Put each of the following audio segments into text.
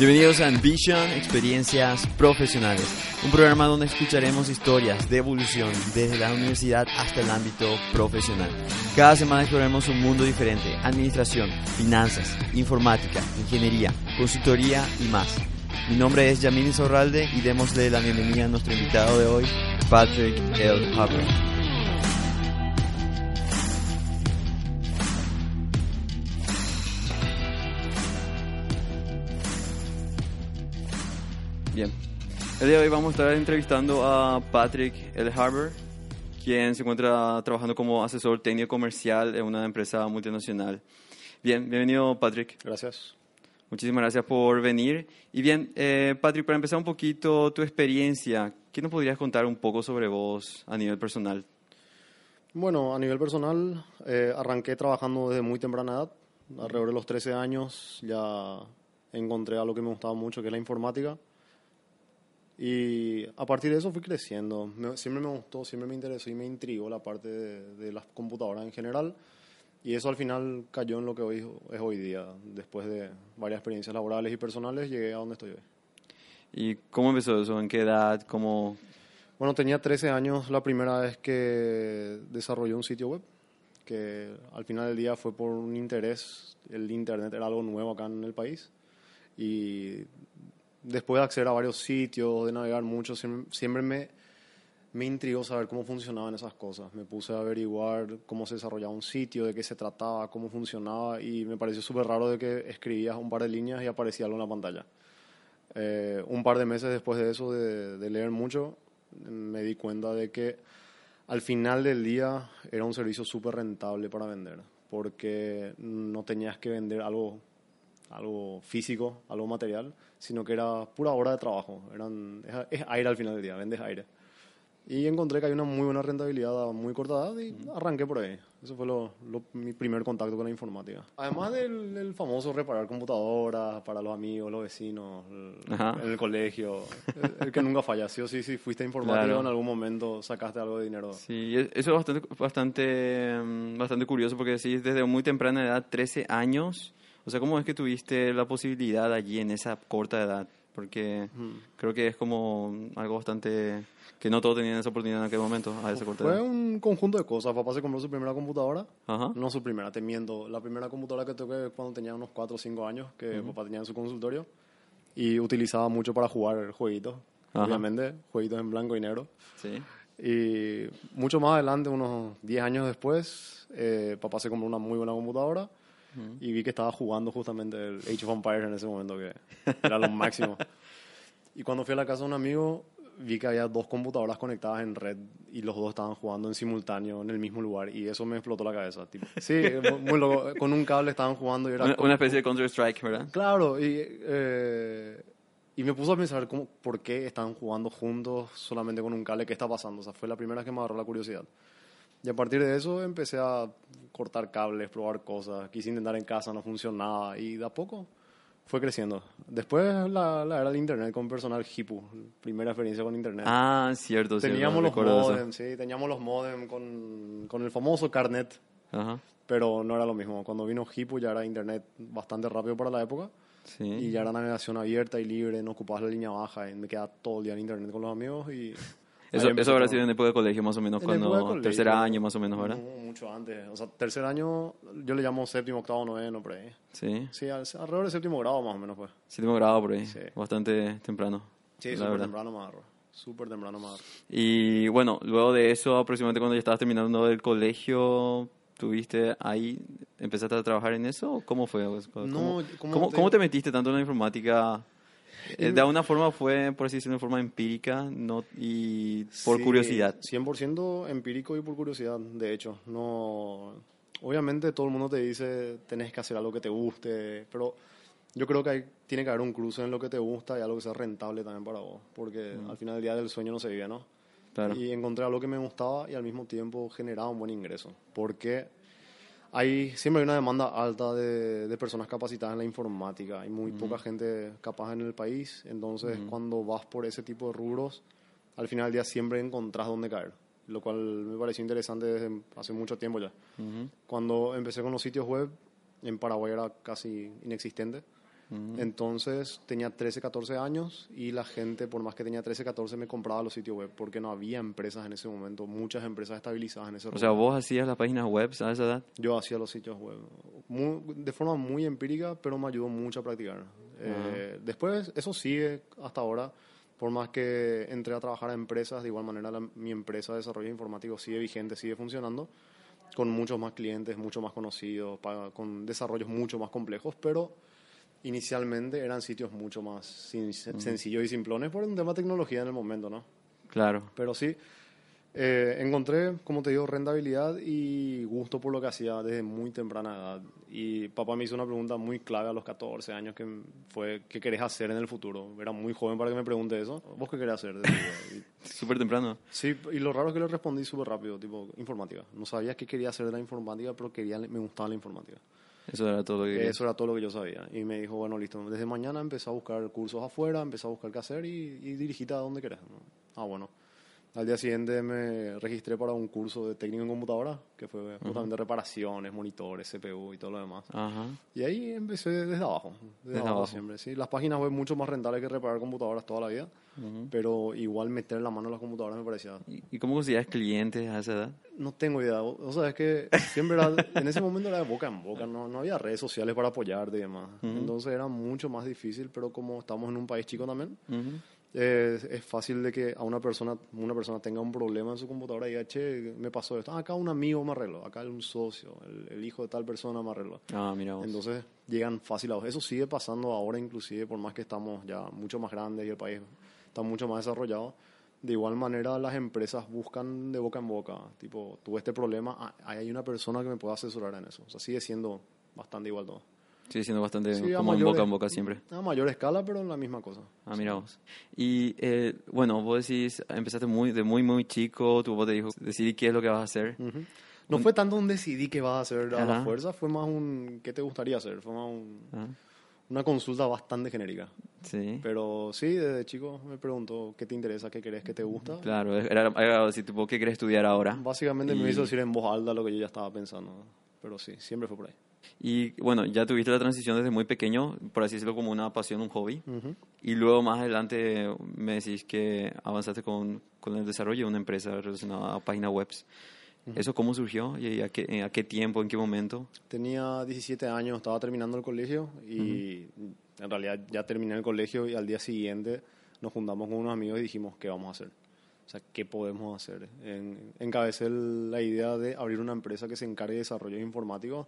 Bienvenidos a Ambition, Experiencias Profesionales, un programa donde escucharemos historias de evolución desde la universidad hasta el ámbito profesional. Cada semana exploraremos un mundo diferente, administración, finanzas, informática, ingeniería, consultoría y más. Mi nombre es Yamini Zorralde y démosle la bienvenida a nuestro invitado de hoy, Patrick L. Harper. Bien. El día de hoy vamos a estar entrevistando a Patrick L. Harbour, quien se encuentra trabajando como asesor técnico comercial en una empresa multinacional. Bien, bienvenido Patrick. Gracias. Muchísimas gracias por venir. Y bien, eh, Patrick, para empezar un poquito tu experiencia, ¿qué nos podrías contar un poco sobre vos a nivel personal? Bueno, a nivel personal, eh, arranqué trabajando desde muy temprana edad. Alrededor de los 13 años ya encontré algo que me gustaba mucho, que es la informática. Y a partir de eso fui creciendo. siempre me gustó, siempre me interesó y me intrigó la parte de, las computadoras en general. Y eso al final cayó en lo que hoy es hoy día. Después de varias experiencias laborales y personales, llegué a donde estoy hoy. ¿Y cómo empezó eso? ¿En qué edad? ¿Cómo...? Bueno, tenía 13 años la primera vez que desarrollé un sitio web, que al final del día fue por un interés. El Internet era algo nuevo acá en el país. Y después de acceder a varios sitios, de navegar mucho, siempre, me, me intrigó saber cómo funcionaban esas cosas. Me puse a averiguar cómo se desarrollaba un sitio, de qué se trataba, cómo funcionaba y me pareció súper raro de que escribías un par de líneas y aparecía algo en la pantalla. Eh, un par de meses después de eso, de, de, leer mucho, me di cuenta de que al final del día era un servicio súper rentable para vender, porque no tenías que vender algo algo físico, algo material, sino que era pura hora de trabajo. Eran, es, aire al final del día, vendes aire. Y encontré que hay una muy buena rentabilidad a muy corta edad y arranqué por ahí. Eso fue lo, mi primer contacto con la informática. Además del, famoso reparar computadoras para los amigos, los vecinos, en el colegio. el, que nunca falla. Sí o sí, si fuiste informático en algún momento sacaste algo de dinero. Sí, eso es bastante, bastante, mm, bastante curioso porque sí, desde muy temprana edad, 13 años, o sea, ¿cómo es que tuviste la posibilidad allí en esa corta edad? Porque creo que es como algo bastante que no todos tenían esa oportunidad en aquel momento, a esa corta edad. Fue un conjunto de cosas. Papá se compró su primera computadora. No su primera, te miento. La primera computadora que toqué cuando tenía unos 4 o 5 años, que papá tenía en su consultorio. Y utilizaba mucho para jugar jueguitos. Obviamente, jueguitos en blanco y negro. Sí. Y mucho más adelante, unos 10 años después, eh, papá se compró una muy buena computadora y vi que estaba jugando justamente el Age of Empires en ese momento, que era lo máximo. y cuando fui a la casa de un amigo, vi que había dos computadoras conectadas en red y los dos estaban jugando en simultáneo en el mismo lugar y eso me explotó la cabeza. Tipo. Sí, muy loco. Con un cable estaban jugando y era... Una, especie de Counter-Strike, ¿verdad? Claro, y, eh, y me puso a pensar cómo, por qué estaban jugando juntos solamente con un cable, qué está pasando. O sea, fue la primera vez que me agarró la curiosidad. Y a partir de eso empecé a cortar cables, probar cosas. Quise intentar en casa, no funcionaba. Y de a poco fue creciendo. Después la, la era del internet con personal Hipu, primera experiencia con internet. Ah, cierto, Teníamos los modem, sí, teníamos los modem con, con el famoso carnet. Ajá. Pero no era lo mismo. Cuando vino Hipu ya era internet bastante rápido para la época. Sí. Y ya era navegación abierta y libre, no ocupabas la línea baja. Y me quedaba todo el día en internet con los amigos y eso, eso habrá sido en época de colegio, más o menos, cuando tercer año, más o menos, ¿verdad? mucho antes. O sea, tercer año, yo le llamo séptimo, octavo, noveno, por ahí. Sí. Sí, alrededor del séptimo grado, más o menos, pues. Séptimo grado, por ahí. Sí. Bastante temprano. Sí, súper temprano agarro. Súper temprano agarro. Y bueno, luego de eso, aproximadamente cuando ya estabas terminando el colegio, ¿tuviste ahí, empezaste a trabajar en eso? ¿Cómo fue? ¿Cómo, no, ¿cómo, ¿cómo te metiste tanto en la informática? Eh, de alguna forma fue, por así decirlo, de forma empírica no, y por curiosidad. 100% empírico y por curiosidad, de hecho. No, obviamente todo el mundo te dice tenés que hacer algo que te guste, pero yo creo que hay, tiene que haber un cruce en lo que te gusta y algo que sea rentable también para vos, porque al final del día del sueño no se vive, ¿no? Y encontré algo que me gustaba y al mismo tiempo generaba un buen ingreso, porque hay siempre hay una demanda alta de, de, personas capacitadas en la informática. Hay muy poca gente capaz en el país. Entonces, cuando vas por ese tipo de rubros, al final del día siempre encontrás dónde caer. Lo cual me pareció interesante desde hace mucho tiempo ya. Cuando empecé con los sitios web, en Paraguay era casi inexistente. Entonces tenía 13, 14 años y la gente, por más que tenía 13, 14, me compraba los sitios web porque no había empresas en ese momento, muchas empresas estabilizadas en ese O sea, vos hacías las páginas web a esa edad. Yo hacía los sitios web muy- de forma muy empírica, pero me ayudó mucho a practicar. Eh, después, eso sigue hasta ahora. Por más que entré a trabajar a empresas, de igual manera la- mi empresa de desarrollo informático sigue vigente, sigue funcionando, con muchos más clientes, mucho más conocidos, con desarrollos mucho más complejos, pero inicialmente eran sitios mucho más sin- sencillos y simplones por un tema de tecnología en el momento, ¿no? Claro. Pero sí, eh, encontré, como te digo, rentabilidad y gusto por lo que hacía desde muy temprana edad. Y papá me hizo una pregunta muy clave a los 14 años que fue, ¿qué querés hacer en el futuro? Era muy joven para que me pregunte eso. ¿Vos qué querés hacer? Súper temprano. sí, y lo raro es que le respondí súper rápido, tipo, informática. No sabía qué quería hacer de la informática, pero quería, me gustaba la informática. Eso era todo lo que Eso era todo lo que yo sabía. Y me dijo, bueno, listo, desde mañana empecé a buscar cursos afuera, empecé a buscar qué hacer y, y dirigite a donde querés. Ah, bueno. Al día siguiente me registré para un curso de técnico en computadora, que fue justamente reparaciones, monitores, CPU y todo lo demás. Ajá. Y ahí empecé desde abajo. Desde, Desde abajo, abajo. siempre. Sí, las páginas web mucho más rentables que reparar computadoras toda la vida, pero igual meter la mano en las computadoras me parecía ¿Y, y cómo conseguías clientes a esa edad? no tengo idea. O sea, es que siempre era, en ese momento era de boca en boca, no, no había redes sociales para apoyarte y demás. Entonces era mucho más difícil, pero como estamos en un país chico también. Es, es fácil de que a una persona, una persona tenga un problema en su computadora y diga, che, me pasó esto. Ah, acá un amigo me arregló, acá un socio, el, el hijo de tal persona me arregló. Ah, mira vos. Entonces llegan fácil a vos. Eso sigue pasando ahora inclusive, por más que estamos ya mucho más grandes y el país está mucho más desarrollado. De igual manera las empresas buscan de boca en boca, tipo, tuve este problema, ah, hay una persona que me pueda asesorar en eso. O sea, sigue siendo bastante igual todo. Sigue siendo bastante Sí, como en mayores- boca en boca siempre. A mayor escala, pero la misma cosa. Ah, mira vos. Y eh, bueno, vos decís, empezaste muy, de muy, muy chico, tu papá te dijo, decidí qué es lo que vas a hacer. Ujú. No fue tanto un decidí qué vas a hacer a la fuerza, fue más un qué te gustaría hacer, fue más un- una consulta bastante genérica. sí. Pero sí, desde chico me preguntó qué te interesa, qué querés, qué te gusta. Claro, era, era así, tipo, ¿qué querés estudiar ahora? Básicamente Y- me hizo decir en voz alta lo que yo ya estaba pensando. Pero sí, siempre fue por ahí. Y bueno, ya tuviste la transición desde muy pequeño, por así decirlo, como una pasión, un hobby. Ujú. Y luego más adelante me decís que avanzaste con, con el desarrollo de una empresa relacionada a páginas web. ¿Eso cómo surgió? ¿Y a qué, a qué tiempo, en qué momento? Tenía 17 años, estaba terminando el colegio y en realidad ya terminé el colegio y al día siguiente nos juntamos con unos amigos y dijimos, ¿qué vamos a hacer? O sea, ¿qué podemos hacer? En, encabecé la idea de abrir una empresa que se encargue de desarrollo informático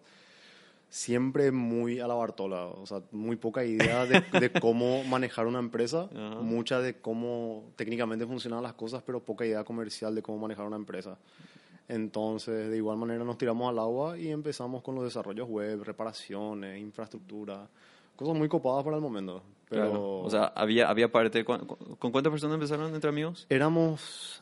siempre muy a la Bartola, o sea, muy poca idea de, de cómo manejar una empresa, Ajá. mucha de cómo técnicamente funcionan las cosas, pero poca idea comercial de cómo manejar una empresa. Entonces, de igual manera nos tiramos al agua y empezamos con los desarrollos web, reparaciones, infraestructura, cosas muy copadas para el momento. Pero Claro. O sea, había, había parte... ¿cu- cu- ¿Con cuántas personas empezaron entre amigos? éramos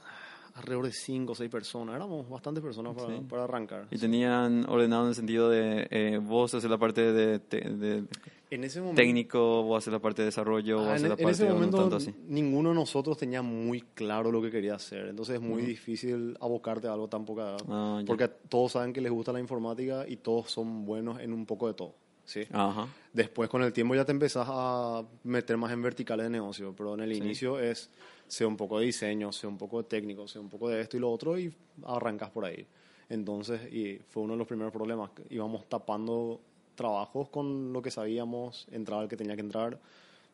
alrededor de cinco o seis personas, éramos bastantes personas para, Sí. para arrancar. Y tenían ordenado en el sentido de eh, vos hacer la parte de, te- de En ese momento, técnico, vos hacer la parte de desarrollo, vos Ah, hacer en, la en parte ese no momento tanto así. ninguno de nosotros tenía muy claro lo que quería hacer, entonces es muy difícil abocarte a algo tan poca edad, Ah, porque todos saben que les gusta la informática y todos son buenos en un poco de todo. ¿Sí? Ajá. Después con el tiempo ya te empezás a meter más en verticales de negocio, pero en el inicio es sea un poco de diseño, sea un poco de técnico, sea un poco de esto y lo otro y arrancas por ahí. Entonces, y fue uno de los primeros problemas, íbamos tapando trabajos con lo que sabíamos, entraba el que tenía que entrar,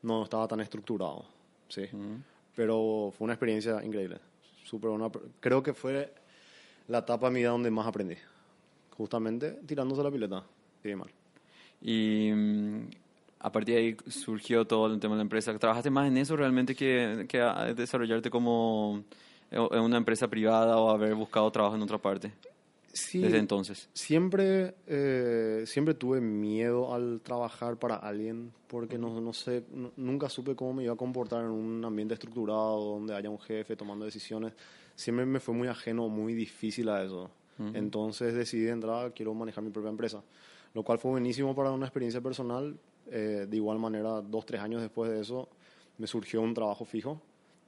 no estaba tan estructurado, sí. Pero fue una experiencia increíble, súper buena. Creo que fue la etapa de mi vida donde más aprendí, justamente tirándose la pileta, y mal. Y mm, a partir de ahí surgió todo el tema de la empresa. ¿Trabajaste más en eso realmente que, que a desarrollarte como en una empresa privada o haber buscado trabajo en otra parte Sí, desde entonces? Siempre, eh, siempre tuve miedo al trabajar para alguien porque no, no sé, nu- nunca supe cómo me iba a comportar en un ambiente estructurado donde haya un jefe tomando decisiones. Siempre me fue muy ajeno, muy difícil a eso. Entonces decidí entrar, quiero manejar mi propia empresa, lo cual fue buenísimo para una experiencia personal. Eh, de igual manera, dos, tres años después de eso, me surgió un trabajo fijo.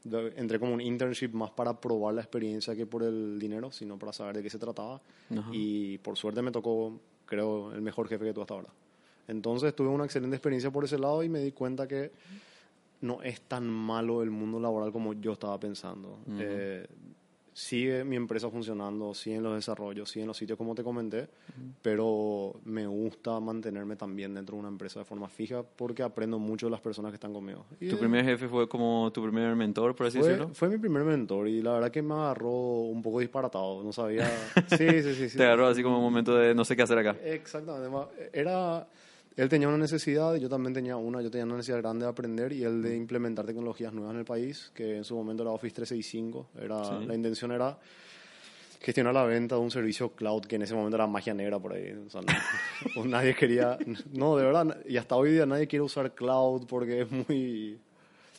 De- Entré como un internship más para probar la experiencia que por el dinero, sino para saber de qué se trataba. Ajá. Y por suerte me tocó, creo, el mejor jefe que tuve hasta ahora. Entonces tuve una excelente experiencia por ese lado y me di cuenta que no es tan malo el mundo laboral como yo estaba pensando. Eh, sigue mi empresa funcionando, siguen los desarrollos, siguen los sitios como te comenté, pero me gusta mantenerme también dentro de una empresa de forma fija porque aprendo mucho de las personas que están conmigo. Y, ¿Tu eh, primer jefe fue como tu primer mentor, por así fue, decirlo? fue mi primer mentor y la verdad que me agarró un poco disparatado, no sabía... Sí, sí, sí. sí. Te agarró así como un momento de no sé qué hacer acá. Exactamente. Era, él tenía una necesidad, y yo también tenía una, yo tenía una necesidad grande de aprender y él de implementar tecnologías nuevas en el país, que en su momento era Office 365. Era, Sí. La intención era gestionar la venta de un servicio cloud que en ese momento era magia negra por ahí. O sea, no- nadie quería, no, de verdad, y hasta hoy día nadie quiere usar cloud porque es muy...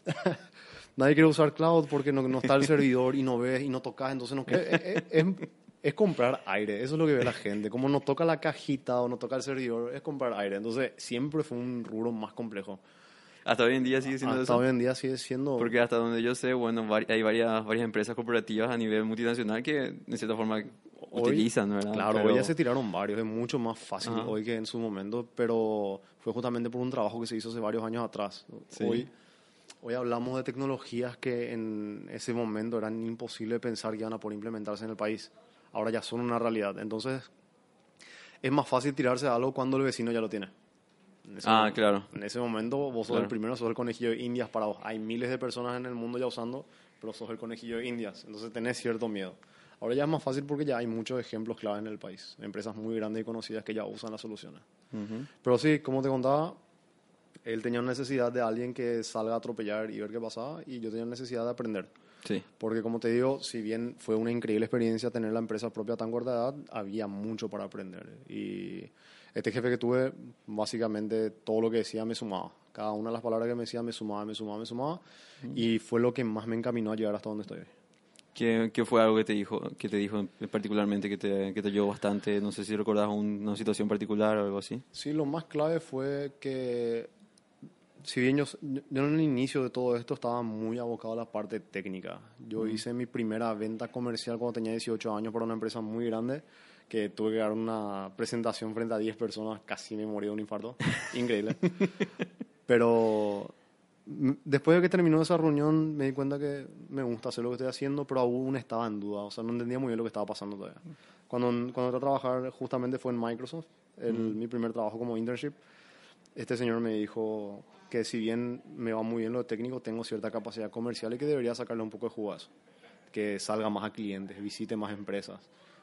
Nadie quiere usar cloud porque no, no está el servidor y no ves y no tocas, entonces no es, es- es- comprar aire, eso es lo que ve la gente. Como no toca la cajita o no toca el servidor, es comprar aire. Entonces siempre fue un rubro más complejo. Hasta hoy en día sigue siendo Hasta eso. hoy en día sigue siendo... Porque hasta donde yo sé, bueno, hay varias, varias empresas corporativas a nivel multinacional que de cierta forma utilizan, ¿verdad? Claro, Pero- hoy ya se tiraron varios, es mucho más fácil Ajá. hoy que en su momento, pero fue justamente por un trabajo que se hizo hace varios años atrás. Sí. Hoy, hoy hablamos de tecnologías que en ese momento eran imposible de pensar que iban a poder implementarse en el país. Ahora ya son una realidad. Entonces, es más fácil tirarse a algo cuando el vecino ya lo tiene. Ah, momento- claro. En ese momento vos sos Claro. el primero, sos el conejillo de indias para vos. Hay miles de personas en el mundo ya usando, pero sos el conejillo de indias. Entonces tenés cierto miedo. Ahora ya es más fácil porque ya hay muchos ejemplos clave en el país. Empresas muy grandes y conocidas que ya usan las soluciones. Ujú. Pero sí, como te contaba, él tenía necesidad de alguien que salga a atropellar y ver qué pasaba y yo tenía necesidad de aprender. Sí. Porque como te digo, si bien fue una increíble experiencia tener la empresa propia a tan corta edad, había mucho para aprender. Y este jefe que tuve, básicamente todo lo que decía me sumaba. Cada una de las palabras que me decía me sumaba, me sumaba, me sumaba. Y fue lo que más me encaminó a llegar hasta donde estoy hoy. ¿Qué, qué fue algo que te dijo, que te dijo particularmente, que te, que te ayudó bastante? No sé si recordás un- una situación particular o algo así. Sí, lo más clave fue que, si bien yo, yo en el inicio de todo esto estaba muy abocado a la parte técnica. Yo hice mi primera venta comercial cuando tenía 18 años para una empresa muy grande, que tuve que dar una presentación frente a 10 personas, casi me morí de un infarto. Increíble. Pero después de que terminó esa reunión me di cuenta que me gusta hacer lo que estoy haciendo, pero aún estaba en duda, o sea, no entendía muy bien lo que estaba pasando todavía. Cuando, cuando entré a trabajar justamente fue en Microsoft, el, mi primer trabajo como internship, este señor me dijo que si bien me va muy bien lo técnico, tengo cierta capacidad comercial y que debería sacarle un poco de eso. Que salga más a clientes, visite más empresas.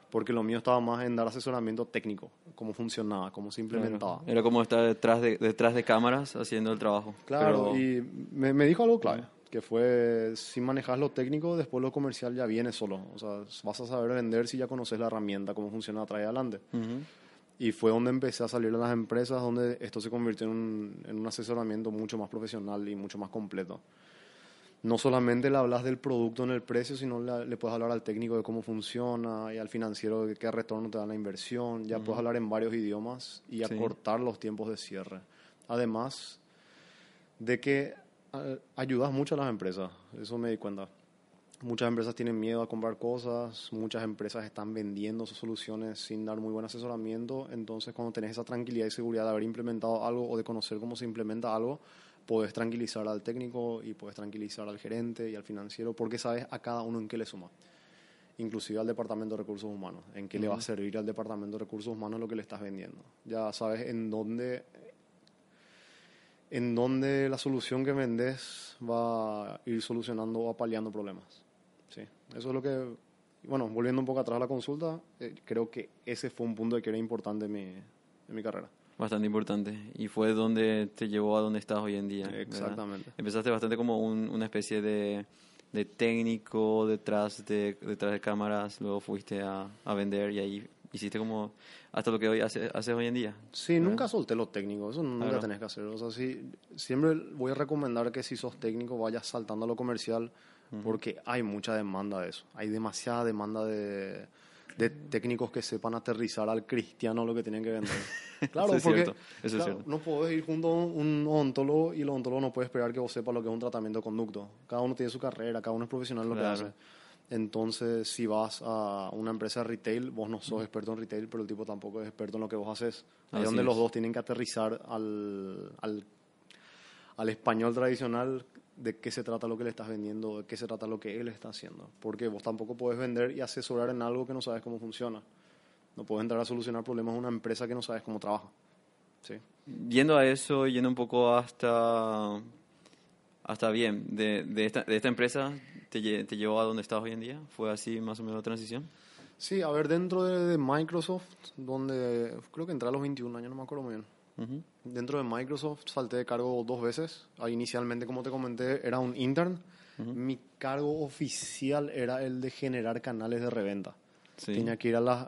Porque lo mío estaba más en dar asesoramiento técnico, cómo funcionaba, cómo se implementaba. Era como estar detrás de, detrás de cámaras haciendo el trabajo. Claro, Pero- y me, me dijo algo clave, que fue, si manejas lo técnico, después lo comercial ya viene solo. O sea, vas a saber vender si ya conoces la herramienta, cómo funciona atrás y adelante. Ujú. Y fue donde empecé a salir de las empresas, donde esto se convirtió en un, en un asesoramiento mucho más profesional y mucho más completo. No solamente le hablas del producto en el precio, sino le, le puedes hablar al técnico de cómo funciona y al financiero de qué retorno te da la inversión. Ya puedes hablar en varios idiomas y Sí. acortar los tiempos de cierre. Además de que eh, ayudas mucho a las empresas, eso me di cuenta. Muchas empresas tienen miedo a comprar cosas, muchas empresas están vendiendo sus soluciones sin dar muy buen asesoramiento, entonces cuando tenés esa tranquilidad y seguridad de haber implementado algo o de conocer cómo se implementa algo, puedes tranquilizar al técnico y puedes tranquilizar al gerente y al financiero porque sabes a cada uno en qué le suma. Inclusive al departamento de recursos humanos, en qué le va a servir al departamento de recursos humanos lo que le estás vendiendo. Ya sabes en dónde en dónde la solución que vendes va a ir solucionando o paliando problemas. Eso es lo que, bueno, volviendo un poco atrás a la consulta, eh, creo que ese fue un punto que era importante en mi, en mi carrera. Bastante importante. Y fue donde te llevó a donde estás hoy en día. ¿verdad? Exactamente. Empezaste bastante como un- una especie de, de técnico detrás de, detrás de cámaras, luego fuiste a, a vender y ahí hiciste como hasta lo que hoy hace- haces hoy en día. Sí, nunca solté lo técnico, eso nunca Claro. tenés que hacer. O sea, sí, siempre voy a recomendar que si sos técnico vayas saltando a lo comercial porque hay mucha demanda de eso. Hay demasiada demanda de, de técnicos que sepan aterrizar al cristiano lo que tienen que vender. Claro, Eso es porque eso claro, no podés ir junto a un odontólogo y el odontólogo no puede esperar que vos sepas lo que es un tratamiento de conducto. Cada uno tiene su carrera, cada uno es profesional en lo Claro. que hace. Entonces, si vas a una empresa de retail, vos no sos experto en retail, pero el tipo tampoco es experto en lo que vos haces. Ahí es donde los dos tienen que aterrizar al, al, al español tradicional de qué se trata lo que le estás vendiendo, de qué se trata lo que él está haciendo. Porque vos tampoco puedes vender y asesorar en algo que no sabes cómo funciona. No puedes entrar a solucionar problemas en una empresa que no sabes cómo trabaja. ¿Sí? Yendo a eso, yendo un poco hasta, hasta bien, de, de, esta, de esta empresa, te, te llevó a donde estás hoy en día? ¿Fue así más o menos la transición? Sí, a ver, dentro de, Microsoft, donde creo que entré a los 21 años, no me acuerdo muy bien. Dentro de Microsoft salté de cargo dos veces. Ahí inicialmente, como te comenté, era un intern. Mi cargo oficial era el de generar canales de reventa. Tenía que ir a las...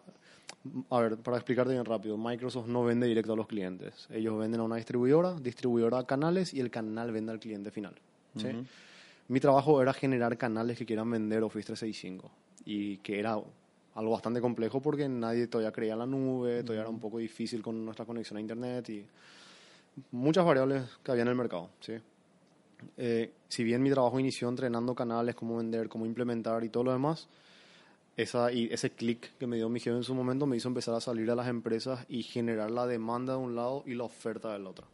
A ver, para explicarte bien rápido, Microsoft no vende directo a los clientes. Ellos venden a una distribuidora, distribuidora a canales y el canal vende al cliente final. ¿sí? mi trabajo era generar canales que quieran vender Office 365 y que era algo bastante complejo porque nadie todavía creía en la nube, todavía era un poco difícil con nuestra conexión a Internet y muchas variables que había en el mercado. ¿sí? Eh, si bien mi trabajo inició entrenando canales, cómo vender, cómo implementar y todo lo demás, esa, y ese clic que me dio mi jefe en su momento me hizo empezar a salir a las empresas y generar la demanda de un lado y la oferta del otro.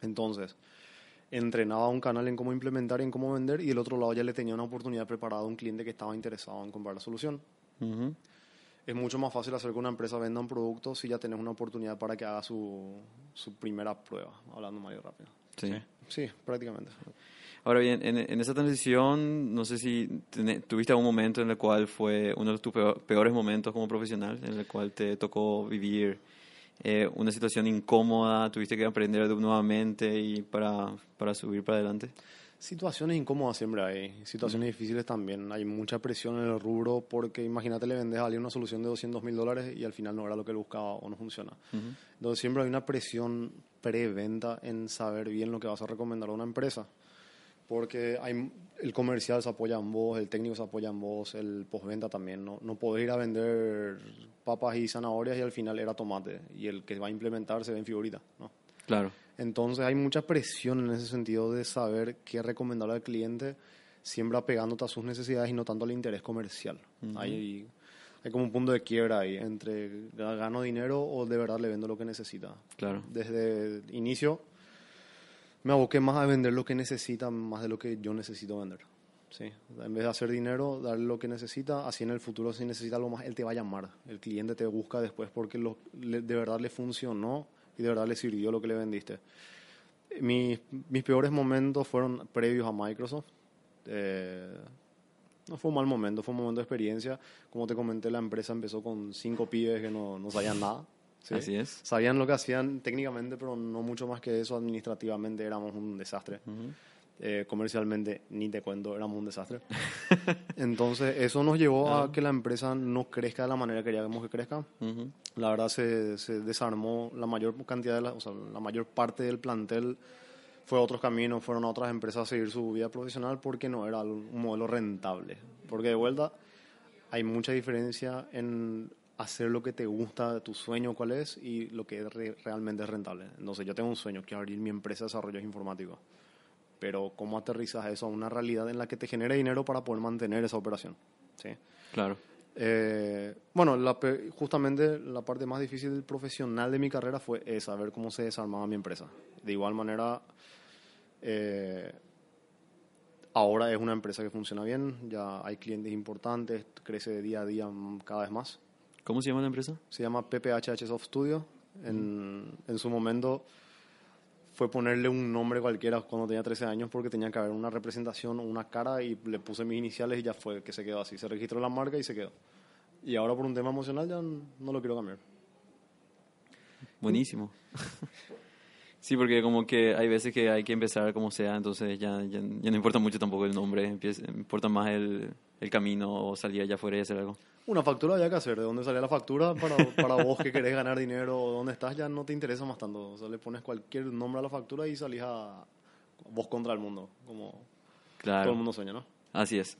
Entonces, entrenaba un canal en cómo implementar y en cómo vender y el otro lado ya le tenía una oportunidad preparada a un cliente que estaba interesado en comprar la solución. Es mucho más fácil hacer que una empresa venda un producto si ya tenés una oportunidad para que haga su, su primera prueba, hablando más rápido. Sí. sí. prácticamente. Ahora bien, en, en, esa transición, no sé si tuviste algún momento en el cual fue uno de tus peores momentos como profesional, en el cual te tocó vivir eh, una situación incómoda, tuviste que aprender nuevamente y para, para subir para adelante? Situaciones incómodas siempre hay, situaciones difíciles también. Hay mucha presión en el rubro porque imagínate le vendes a alguien una solución de 200 mil dólares y al final no era lo que él buscaba o no funciona. Entonces siempre hay una presión preventa en saber bien lo que vas a recomendar a una empresa porque hay, el comercial se apoya en vos, el técnico se apoya en vos, el postventa también. No, no podés ir a vender papas y zanahorias y al final era tomate y el que va a implementar se ve en figurita. ¿no? Claro. Entonces hay mucha presión en ese sentido de saber qué recomendarle al cliente, siempre apegándote a sus necesidades y no tanto al interés comercial. hay, hay como un punto de quiebra ahí entre gano dinero o de verdad le vendo lo que necesita. Claro. Desde el inicio me aboqué más a vender lo que necesita más de lo que yo necesito vender. ¿sí? En vez de hacer dinero, darle lo que necesita, así en el futuro si necesita algo más, él te va a llamar. El cliente te busca después porque lo, de verdad le funcionó y de verdad le sirvió lo que le vendiste. Mis, mis peores momentos fueron previos a Microsoft. Eh, no fue un mal momento, fue un momento de experiencia. Como te comenté, la empresa empezó con cinco pibes que no, no sabían nada. Así es. Sabían lo que hacían técnicamente, pero no mucho más que eso. Administrativamente éramos un desastre. Eh, comercialmente, ni te cuento, éramos un desastre. Entonces, eso nos llevó a que la empresa no crezca de la manera que queríamos que crezca. La verdad, se, se, desarmó la mayor cantidad de la, o sea, la mayor parte del plantel fue a otros caminos, fueron a otras empresas a seguir su vida profesional porque no era un modelo rentable. Porque de vuelta, hay mucha diferencia en hacer lo que te gusta, tu sueño cuál es y lo que realmente es rentable. Entonces yo tengo un sueño, que abrir mi empresa de desarrollos informáticos. Pero ¿cómo aterrizas eso a una realidad en la que te genere dinero para poder mantener esa operación? ¿Sí? Claro. Eh, bueno, justamente la parte más difícil profesional de mi carrera fue saber cómo se desarmaba mi empresa. De igual manera, eh, ahora es una empresa que funciona bien, ya hay clientes importantes, crece de día a día cada vez más. ¿Cómo se llama la empresa? Se llama PPHH Soft Studio. En, en, su momento fue ponerle un nombre cualquiera cuando tenía 13 años porque tenía que haber una representación una cara y le puse mis iniciales y ya fue que se quedó así. Se registró la marca y se quedó. Y ahora por un tema emocional ya no lo quiero cambiar. Buenísimo. Sí, porque como que hay veces que hay que empezar como sea, entonces ya, ya, no importa mucho tampoco el nombre, empieza, importa más el, el, camino o salir allá afuera y hacer algo. Una factura había que hacer, de dónde sale la factura para, para vos que querés ganar dinero o dónde estás ya no te interesa más tanto. O sea, le pones cualquier nombre a la factura y salís a vos contra el mundo, como todo el mundo sueña, ¿no? Así es.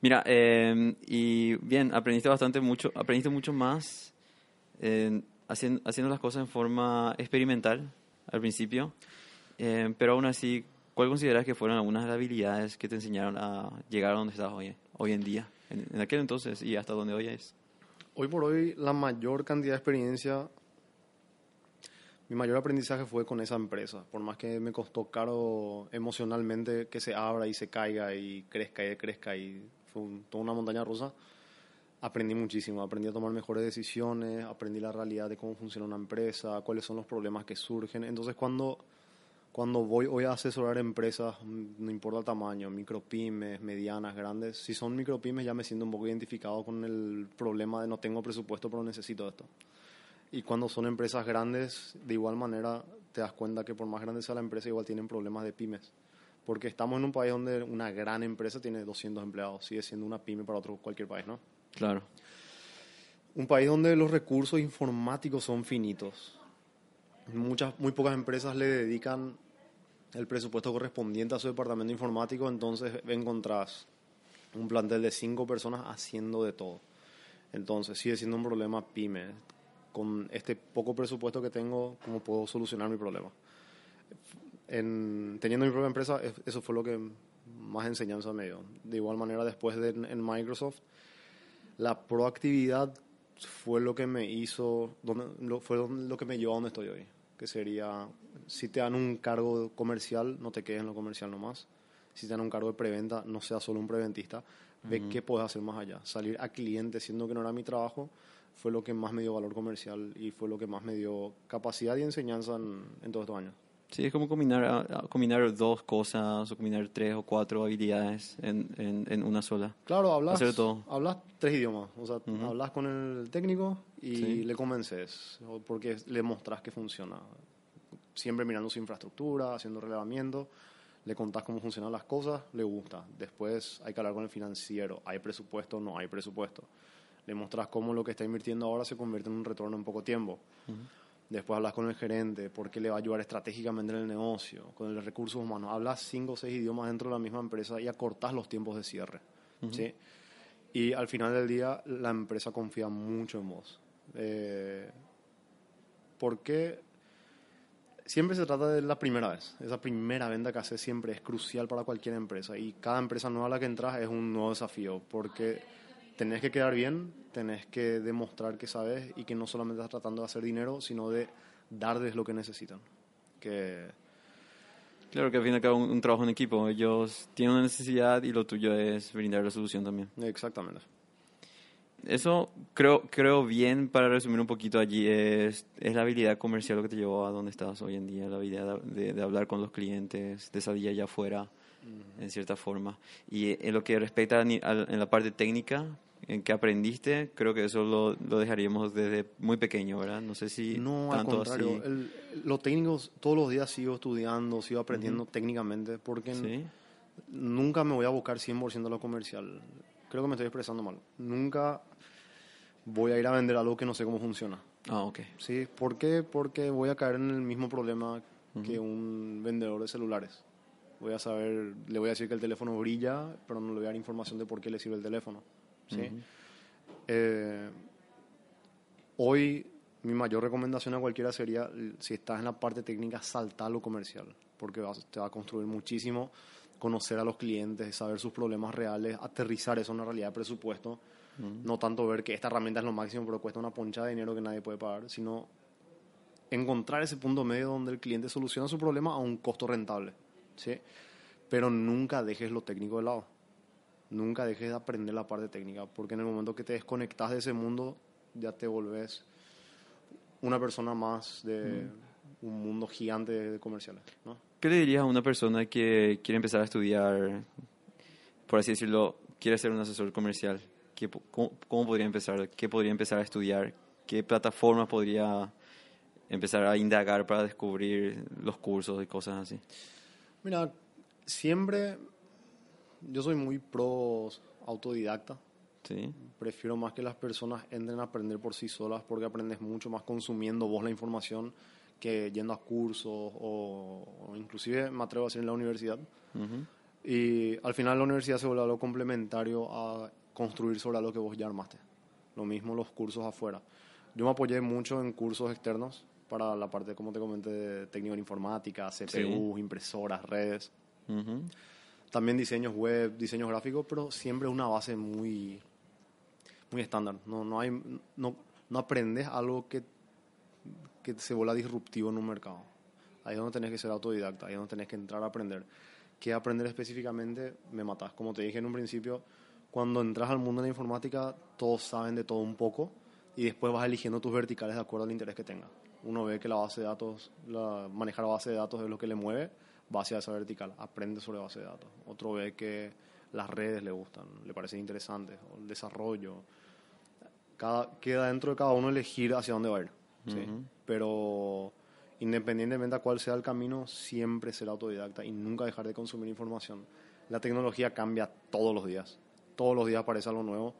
Mira, eh, y bien, aprendiste bastante mucho, aprendiste mucho más eh, haciendo, haciendo las cosas en forma experimental al principio, eh, pero aún así, ¿cuál consideras que fueron algunas de las habilidades que te enseñaron a llegar a donde estás hoy, en día en, en aquel entonces y hasta donde hoy es? Hoy por hoy la mayor cantidad de experiencia, mi mayor aprendizaje fue con esa empresa. Por más que me costó caro emocionalmente que se abra y se caiga y crezca y crezca y fue un- toda una montaña rusa, aprendí muchísimo. Aprendí a tomar mejores decisiones, aprendí la realidad de cómo funciona una empresa, cuáles son los problemas que surgen. Entonces cuando, cuando voy hoy a asesorar empresas, no importa el tamaño, micropymes, medianas, grandes, si son micropymes ya me siento un poco identificado con el problema de no tengo presupuesto pero necesito esto. Y cuando son empresas grandes, de igual manera te das cuenta que por más grande sea la empresa, igual tienen problemas de pymes. Porque estamos en un país donde una gran empresa tiene 200 empleados, sigue siendo una pyme para otro cualquier país, ¿no? Claro. Un país donde los recursos informáticos son finitos. Muchas, muy pocas empresas le dedican el presupuesto correspondiente a su departamento informático, entonces encontrás un plantel de cinco personas haciendo de todo. Entonces sigue siendo un problema pyme. Con este poco presupuesto que tengo, ¿cómo puedo solucionar mi problema? En, teniendo mi propia empresa, es- eso fue lo que más enseñanza me dio. De igual manera, después de en Microsoft, la proactividad fue lo que me hizo, donde, lo, fue lo que me llevó a donde estoy hoy. Que sería, si te dan un cargo comercial, no te quedes en lo comercial nomás. Si te dan un cargo de preventa, no seas solo un preventista. Ve qué puedes hacer más allá. Salir a cliente, siendo que no era mi trabajo, fue lo que más me dio valor comercial y fue lo que más me dio capacidad y enseñanza en, en todos estos años. Sí, es como combinar, a- a combinar dos cosas o combinar tres o cuatro habilidades en, en, en una sola. Claro, hablas, Hacer todo. hablas tres idiomas. O sea, hablas con el técnico y Sí. le convences, porque le mostrás que funciona. Siempre mirando su infraestructura, haciendo relevamiento, le contás cómo funcionan las cosas, le gusta. Después hay que hablar con el financiero. ¿Hay presupuesto o no hay presupuesto? Le mostrás cómo lo que está invirtiendo ahora se convierte en un retorno en poco tiempo. Después hablas con el gerente, por qué le va a ayudar estratégicamente en el negocio, con el recursos humanos. Hablas cinco o seis idiomas dentro de la misma empresa y acortás los tiempos de cierre. ¿sí? Y al final del día, la empresa confía mucho en vos. Eh, porque siempre se trata de la primera vez. Esa primera venta que haces siempre es crucial para cualquier empresa. Y cada empresa nueva a la que entras es un nuevo desafío. Porque tenés que quedar bien, tenés que demostrar que sabes y que no solamente estás tratando de hacer dinero, sino de darles lo que necesitan. Que Claro que al fin y al cabo un, un trabajo en equipo. Ellos tienen una necesidad y lo tuyo es brindar la solución también. exactamente. Eso creo, creo bien, para resumir un poquito allí, es, es la habilidad comercial lo que te llevó a donde estás hoy en día, la habilidad de, de hablar con los clientes, de salir allá afuera, en cierta forma. Y en lo que respecta a, en la parte técnica, en que aprendiste, creo que eso lo, lo dejaríamos desde muy pequeño, ¿verdad? No sé si No, al tanto contrario. así. El, los técnicos, todos los días sigo estudiando, sigo aprendiendo técnicamente, porque ¿Sí? nunca me voy a abocar 100% a lo comercial. Creo que me estoy expresando mal. Nunca voy a ir a vender algo que no sé cómo funciona. Ah, ok. ¿Sí? ¿Por qué? Porque voy a caer en el mismo problema que un vendedor de celulares. Voy a saber, le voy a decir que el teléfono brilla, pero no le voy a dar información de por qué le sirve el teléfono. ¿Sí? Eh, hoy mi mayor recomendación a cualquiera sería, si estás en la parte técnica, saltar lo comercial, porque vas- te va a construir muchísimo conocer a los clientes, saber sus problemas reales, aterrizar eso en una realidad de presupuesto, no tanto ver que esta herramienta es lo máximo, pero cuesta una poncha de dinero que nadie puede pagar, sino encontrar ese punto medio donde el cliente soluciona su problema a un costo rentable, ¿sí? Pero nunca dejes lo técnico de lado. Nunca dejes de aprender la parte técnica, porque en el momento que te desconectas de ese mundo, ya te volvés una persona más de un mundo gigante de comerciales, ¿no? ¿Qué le dirías a una persona que quiere empezar a estudiar, por así decirlo, quiere ser un asesor comercial? ¿Qué, po- cómo, cómo podría empezar? ¿Qué podría empezar a estudiar? ¿Qué plataformas podría empezar a indagar para descubrir los cursos y cosas así? Mira, siempre yo soy muy pro autodidacta. ¿Sí? Prefiero más que las personas entren a aprender por sí solas porque aprendes mucho más consumiendo vos la información que yendo a cursos o, o inclusive me atrevo a decir en la universidad. Ujú. Y al final la universidad se vuelve algo complementario a construir sobre algo que vos ya armaste. Lo mismo los cursos afuera. Yo me apoyé mucho en cursos externos para la parte, como te comenté, de técnico en informática, CPU, impresoras, redes. Ujú. También diseños web, diseños gráficos, pero siempre es una base muy, muy estándar. No, no, hay, no, no aprendes algo que, que se vuelva disruptivo en un mercado. Ahí es donde tenés que ser autodidacta, ahí es donde tenés que entrar a aprender. ¿Qué aprender específicamente? Me matas. Como te dije en un principio, cuando entras al mundo de la informática, todos saben de todo un poco y después vas eligiendo tus verticales de acuerdo al interés que tengas. Uno ve que la base de datos, la, manejar la base de datos es lo que le mueve, va hacia esa vertical, aprende sobre base de datos. Otro ve que las redes le gustan, le parecen interesantes, o el desarrollo. Cada, queda dentro de cada uno elegir hacia dónde va a ir. ¿sí? Pero independientemente a cuál sea el camino, siempre ser autodidacta y nunca dejar de consumir información. La tecnología cambia todos los días. Todos los días aparece algo nuevo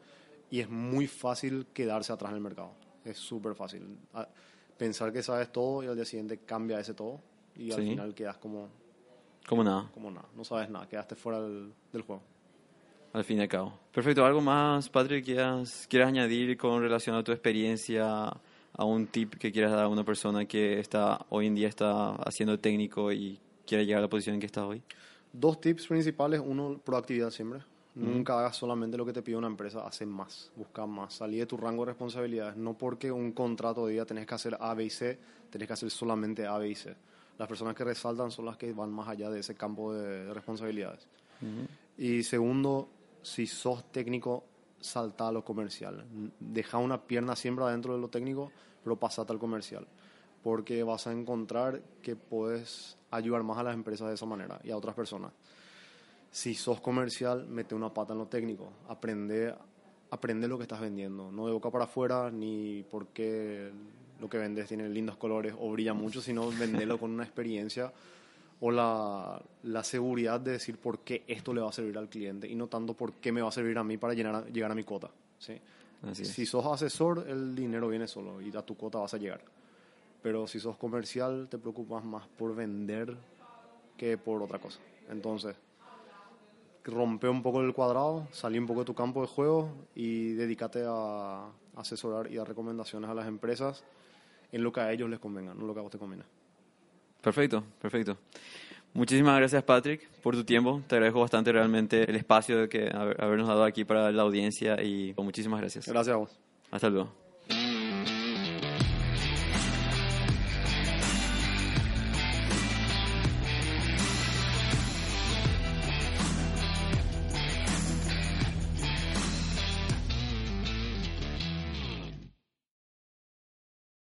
y es muy fácil quedarse atrás en el mercado. Es súper fácil. Pensar que sabes todo y al día siguiente cambia ese todo y al final quedas como como nada. Como nada. No sabes nada. Quedaste fuera del, juego. Al fin y al cabo. Perfecto. ¿Algo más, Patrick, quieras, quieras añadir con relación a tu experiencia, a un tip que quieras dar a una persona que está hoy en día está haciendo técnico y quiere llegar a la posición en que está hoy? Dos tips principales. Uno, proactividad siempre. Nunca hagas solamente lo que te pide una empresa, hace más, busca más, salí de tu rango de responsabilidades. No porque un contrato diga tenés que hacer A, B y C, tenés que hacer solamente A, B y C las personas que resaltan son las que van más allá de ese campo de, responsabilidades. Y segundo, si sos técnico, salta a lo comercial. Deja una pierna siempre adentro de lo técnico, pero pasate al comercial. Porque vas a encontrar que puedes ayudar más a las empresas de esa manera y a otras personas. Si sos comercial, mete una pata en lo técnico. Aprende, aprende lo que estás vendiendo. No de boca para afuera, ni porque lo que vendes tiene lindos colores o brilla mucho, sino venderlo con una experiencia o la, la, seguridad de decir por qué esto le va a servir al cliente y no tanto por qué me va a servir a mí para llegar a, llegar a mi cuota. ¿sí? si sos asesor, el dinero viene solo y a tu cuota vas a llegar. Pero si sos comercial, te preocupas más por vender que por otra cosa. Entonces, rompe un poco el cuadrado, salí un poco de tu campo de juego y dedícate a asesorar y dar recomendaciones a las empresas en lo que a ellos les convenga, no lo que a vos te conviene. Perfecto, perfecto. Muchísimas gracias, Patrick, por tu tiempo. Te agradezco bastante realmente el espacio que habernos dado aquí para la audiencia y muchísimas gracias. Gracias a vos. Hasta luego.